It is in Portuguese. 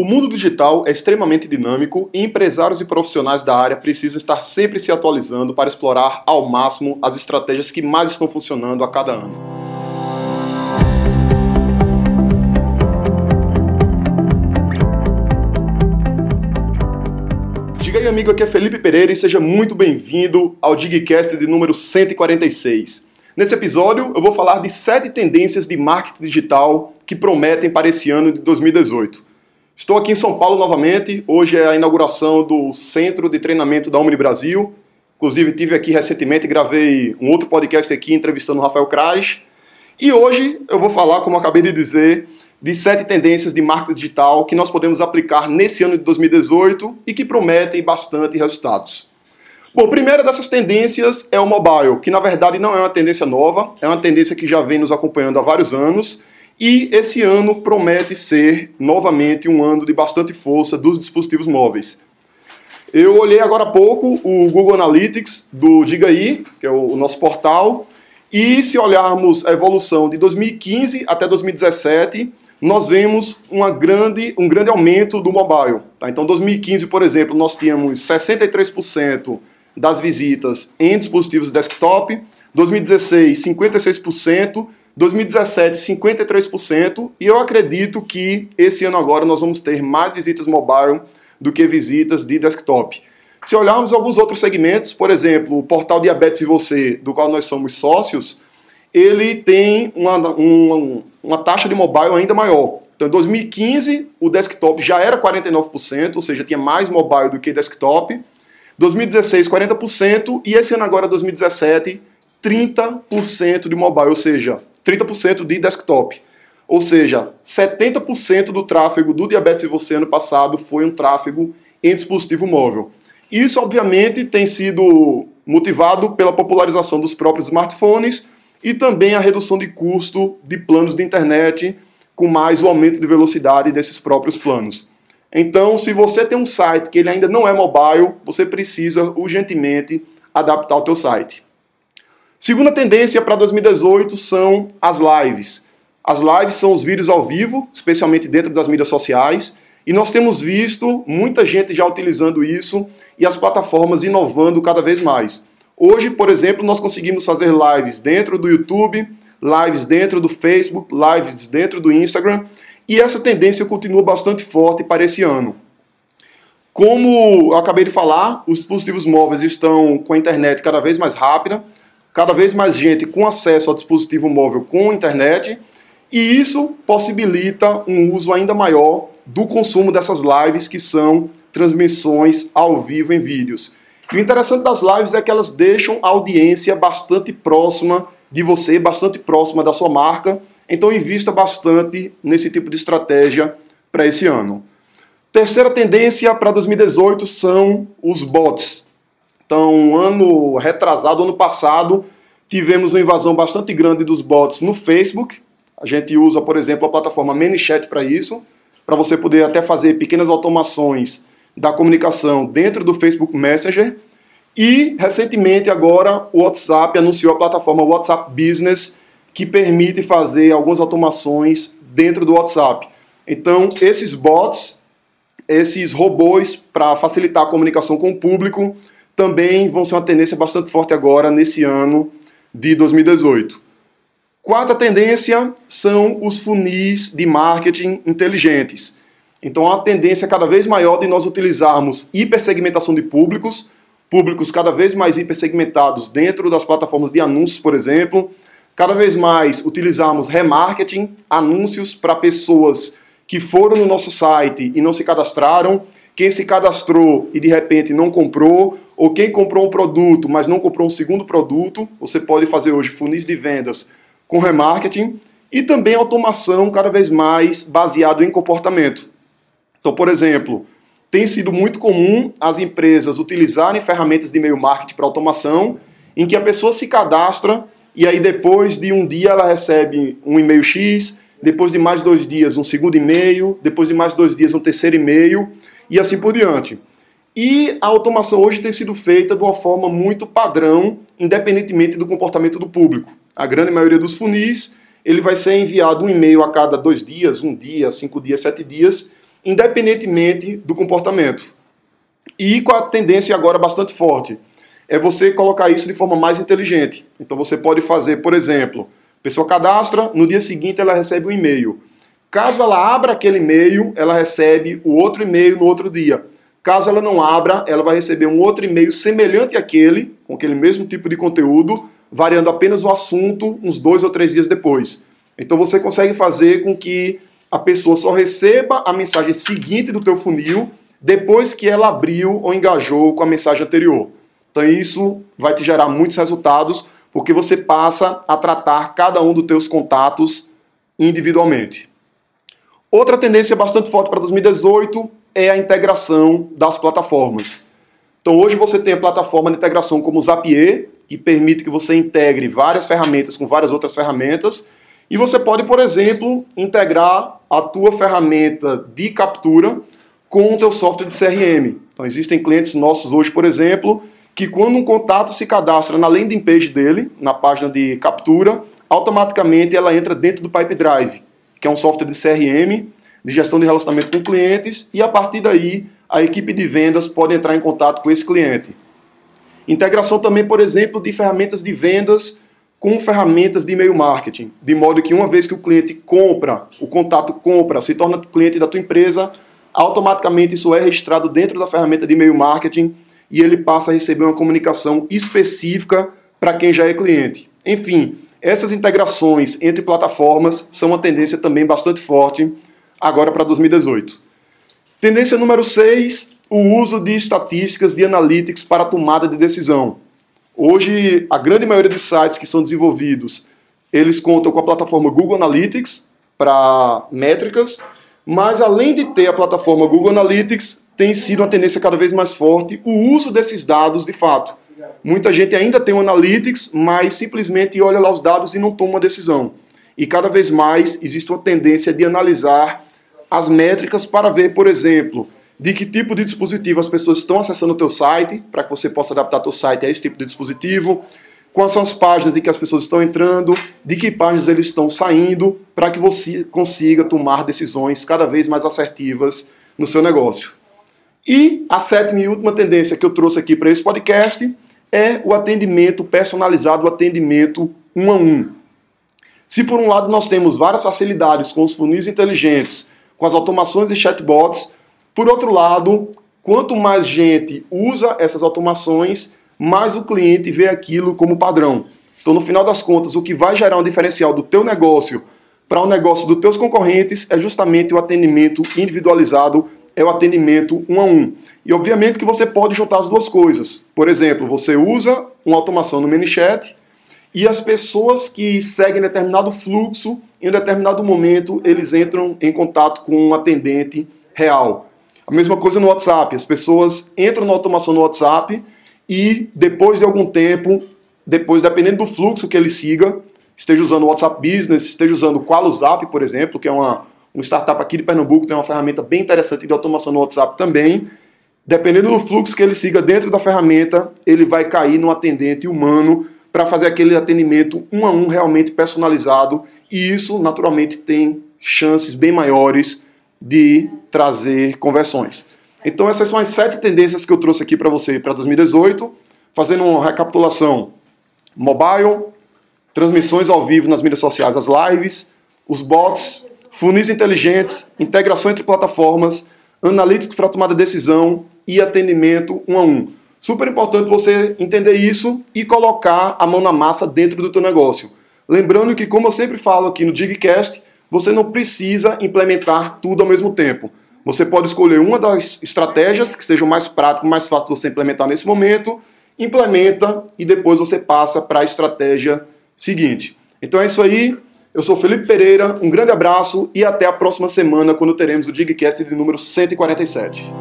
O mundo digital é extremamente dinâmico e empresários e profissionais da área precisam estar sempre se atualizando para explorar ao máximo as estratégias que mais estão funcionando a cada ano. Diga aí, amigo, aqui é Felipe Pereira e seja muito bem-vindo ao Digcast de número 146. Nesse episódio, eu vou falar de sete tendências de marketing digital que prometem para esse ano de 2018. Estou aqui em São Paulo novamente. Hoje é a inauguração do Centro de Treinamento da Omni Brasil. Inclusive, tive aqui recentemente, gravei um outro podcast aqui entrevistando o Rafael Krais. E hoje eu vou falar, como acabei de dizer, de sete tendências de marketing digital que nós podemos aplicar nesse ano de 2018 e que prometem bastante resultados. Bom, a primeira dessas tendências é o mobile, que na verdade não é uma tendência nova, é uma tendência que já vem nos acompanhando há vários anos e esse ano promete ser novamente um ano de bastante força dos dispositivos móveis. Eu olhei agora há pouco o Google Analytics do Diga aí, que é o nosso portal, e se olharmos a evolução de 2015 até 2017, nós vemos uma grande, um grande aumento do mobile. Tá? Então, 2015, por exemplo, nós tínhamos 63% das visitas em dispositivos desktop, 2016, 56%, 2017, 53%, e eu acredito que esse ano agora nós vamos ter mais visitas mobile do que visitas de desktop. Se olharmos alguns outros segmentos, por exemplo, o portal Diabetes e Você, do qual nós somos sócios, ele tem uma, uma, uma taxa de mobile ainda maior. Então, em 2015, o desktop já era 49%, ou seja, tinha mais mobile do que desktop. 2016, 40%, e esse ano agora, 2017, 30% de mobile, ou seja, 30% de desktop. Ou seja, 70% do tráfego do Diabetes e Você ano passado foi um tráfego em dispositivo móvel. Isso, obviamente, tem sido motivado pela popularização dos próprios smartphones e também a redução de custo de planos de internet, com mais o aumento de velocidade desses próprios planos. Então, se você tem um site que ele ainda não é mobile, você precisa urgentemente adaptar o teu site. Segunda tendência para 2018 são as lives. As lives são os vídeos ao vivo, especialmente dentro das mídias sociais, e nós temos visto muita gente já utilizando isso e as plataformas inovando cada vez mais. Hoje, por exemplo, nós conseguimos fazer lives dentro do YouTube, lives dentro do Facebook, lives dentro do Instagram, e essa tendência continua bastante forte para esse ano. Como eu acabei de falar, os dispositivos móveis estão com a internet cada vez mais rápida, cada vez mais gente com acesso ao dispositivo móvel com internet, e isso possibilita um uso ainda maior do consumo dessas lives, que são transmissões ao vivo em vídeos. E o interessante das lives é que elas deixam a audiência bastante próxima de você, bastante próxima da sua marca, então invista bastante nesse tipo de estratégia para esse ano. Terceira tendência para 2018 são os bots. Então, ano retrasado, ano passado, tivemos uma invasão bastante grande dos bots no Facebook. A gente usa, por exemplo, a plataforma ManyChat para isso, para você poder até fazer pequenas automações da comunicação dentro do Facebook Messenger. E, recentemente, agora, o WhatsApp anunciou a plataforma WhatsApp Business, que permite fazer algumas automações dentro do WhatsApp. Então, esses bots, esses robôs, para facilitar a comunicação com o público, também vão ser uma tendência bastante forte agora nesse ano de 2018. Quarta tendência são os funis de marketing inteligentes. Então, a tendência cada vez maior de nós utilizarmos hipersegmentação de públicos, públicos cada vez mais hipersegmentados dentro das plataformas de anúncios, por exemplo, cada vez mais utilizarmos remarketing, anúncios para pessoas que foram no nosso site e não se cadastraram quem se cadastrou e de repente não comprou, ou quem comprou um produto, mas não comprou um segundo produto, você pode fazer hoje funis de vendas com remarketing e também automação cada vez mais baseado em comportamento. Então, por exemplo, tem sido muito comum as empresas utilizarem ferramentas de e-mail marketing para automação, em que a pessoa se cadastra e aí depois de um dia ela recebe um e-mail X, depois de mais dois dias um segundo e-mail, depois de mais dois dias um terceiro e-mail, e assim por diante. E a automação hoje tem sido feita de uma forma muito padrão, independentemente do comportamento do público. A grande maioria dos funis, ele vai ser enviado um e-mail a cada dois dias, um dia, cinco dias, sete dias, independentemente do comportamento. E com a tendência agora bastante forte, é você colocar isso de forma mais inteligente. Então você pode fazer, por exemplo, a pessoa cadastra, no dia seguinte ela recebe um e-mail. Caso ela abra aquele e-mail, ela recebe o outro e-mail no outro dia. Caso ela não abra, ela vai receber um outro e-mail semelhante àquele, com aquele mesmo tipo de conteúdo, variando apenas o assunto uns dois ou três dias depois. Então você consegue fazer com que a pessoa só receba a mensagem seguinte do teu funil depois que ela abriu ou engajou com a mensagem anterior. Então isso vai te gerar muitos resultados, porque você passa a tratar cada um dos teus contatos individualmente. Outra tendência bastante forte para 2018 é a integração das plataformas. Então hoje você tem a plataforma de integração como o Zapier, que permite que você integre várias ferramentas com várias outras ferramentas, e você pode, por exemplo, integrar a tua ferramenta de captura com o teu software de CRM. Então existem clientes nossos hoje, por exemplo, que quando um contato se cadastra na landing page dele, na página de captura, automaticamente ela entra dentro do Pipe Drive, que é um software de CRM, de gestão de relacionamento com clientes, e a partir daí a equipe de vendas pode entrar em contato com esse cliente. Integração também, por exemplo, de ferramentas de vendas com ferramentas de e-mail marketing, de modo que uma vez que o cliente compra, o contato compra, se torna cliente da tua empresa, automaticamente isso é registrado dentro da ferramenta de e-mail marketing e ele passa a receber uma comunicação específica para quem já é cliente. Enfim, essas integrações entre plataformas são uma tendência também bastante forte agora para 2018. Tendência número 6, o uso de estatísticas de analytics para tomada de decisão. Hoje, a grande maioria dos sites que são desenvolvidos, eles contam com a plataforma Google Analytics para métricas, mas além de ter a plataforma Google Analytics, tem sido uma tendência cada vez mais forte o uso desses dados de fato. Muita gente ainda tem o Analytics, mas simplesmente olha lá os dados e não toma uma decisão. E cada vez mais existe uma tendência de analisar as métricas para ver, por exemplo, de que tipo de dispositivo as pessoas estão acessando o teu site, para que você possa adaptar teu site a esse tipo de dispositivo, quais são as páginas em que as pessoas estão entrando, de que páginas eles estão saindo, para que você consiga tomar decisões cada vez mais assertivas no seu negócio. E a sétima e última tendência que eu trouxe aqui para esse podcast é o atendimento personalizado, o atendimento um a um. Se por um lado nós temos várias facilidades com os funis inteligentes, com as automações e chatbots, por outro lado, quanto mais gente usa essas automações, mais o cliente vê aquilo como padrão. Então, no final das contas, o que vai gerar um diferencial do teu negócio para o um negócio dos teus concorrentes é justamente o atendimento individualizado, é o atendimento um a um. E obviamente que você pode juntar as duas coisas. Por exemplo, você usa uma automação no ManyChat e as pessoas que seguem determinado fluxo, em um determinado momento, eles entram em contato com um atendente real. A mesma coisa no WhatsApp. As pessoas entram na automação no WhatsApp e depois de algum tempo, depois dependendo do fluxo que ele siga, esteja usando o WhatsApp Business, esteja usando o QualoZap, por exemplo, que é uma, uma startup aqui de Pernambuco, tem uma ferramenta bem interessante de automação no WhatsApp também. Dependendo do fluxo que ele siga dentro da ferramenta, ele vai cair no atendente humano para fazer aquele atendimento um a um realmente personalizado e isso naturalmente tem chances bem maiores de trazer conversões. Então essas são as sete tendências que eu trouxe aqui para você para 2018, fazendo uma recapitulação: mobile, transmissões ao vivo nas mídias sociais, as lives, os bots, funis inteligentes, integração entre plataformas, analíticos para tomada de decisão e atendimento um a um. Super importante você entender isso e colocar a mão na massa dentro do teu negócio. Lembrando que, como eu sempre falo aqui no Digcast, você não precisa implementar tudo ao mesmo tempo. Você pode escolher uma das estratégias que seja mais prático, mais fácil de você implementar nesse momento, implementa e depois você passa para a estratégia seguinte. Então é isso aí. Eu sou Felipe Pereira, um grande abraço e até a próxima semana quando teremos o Digcast de número 147.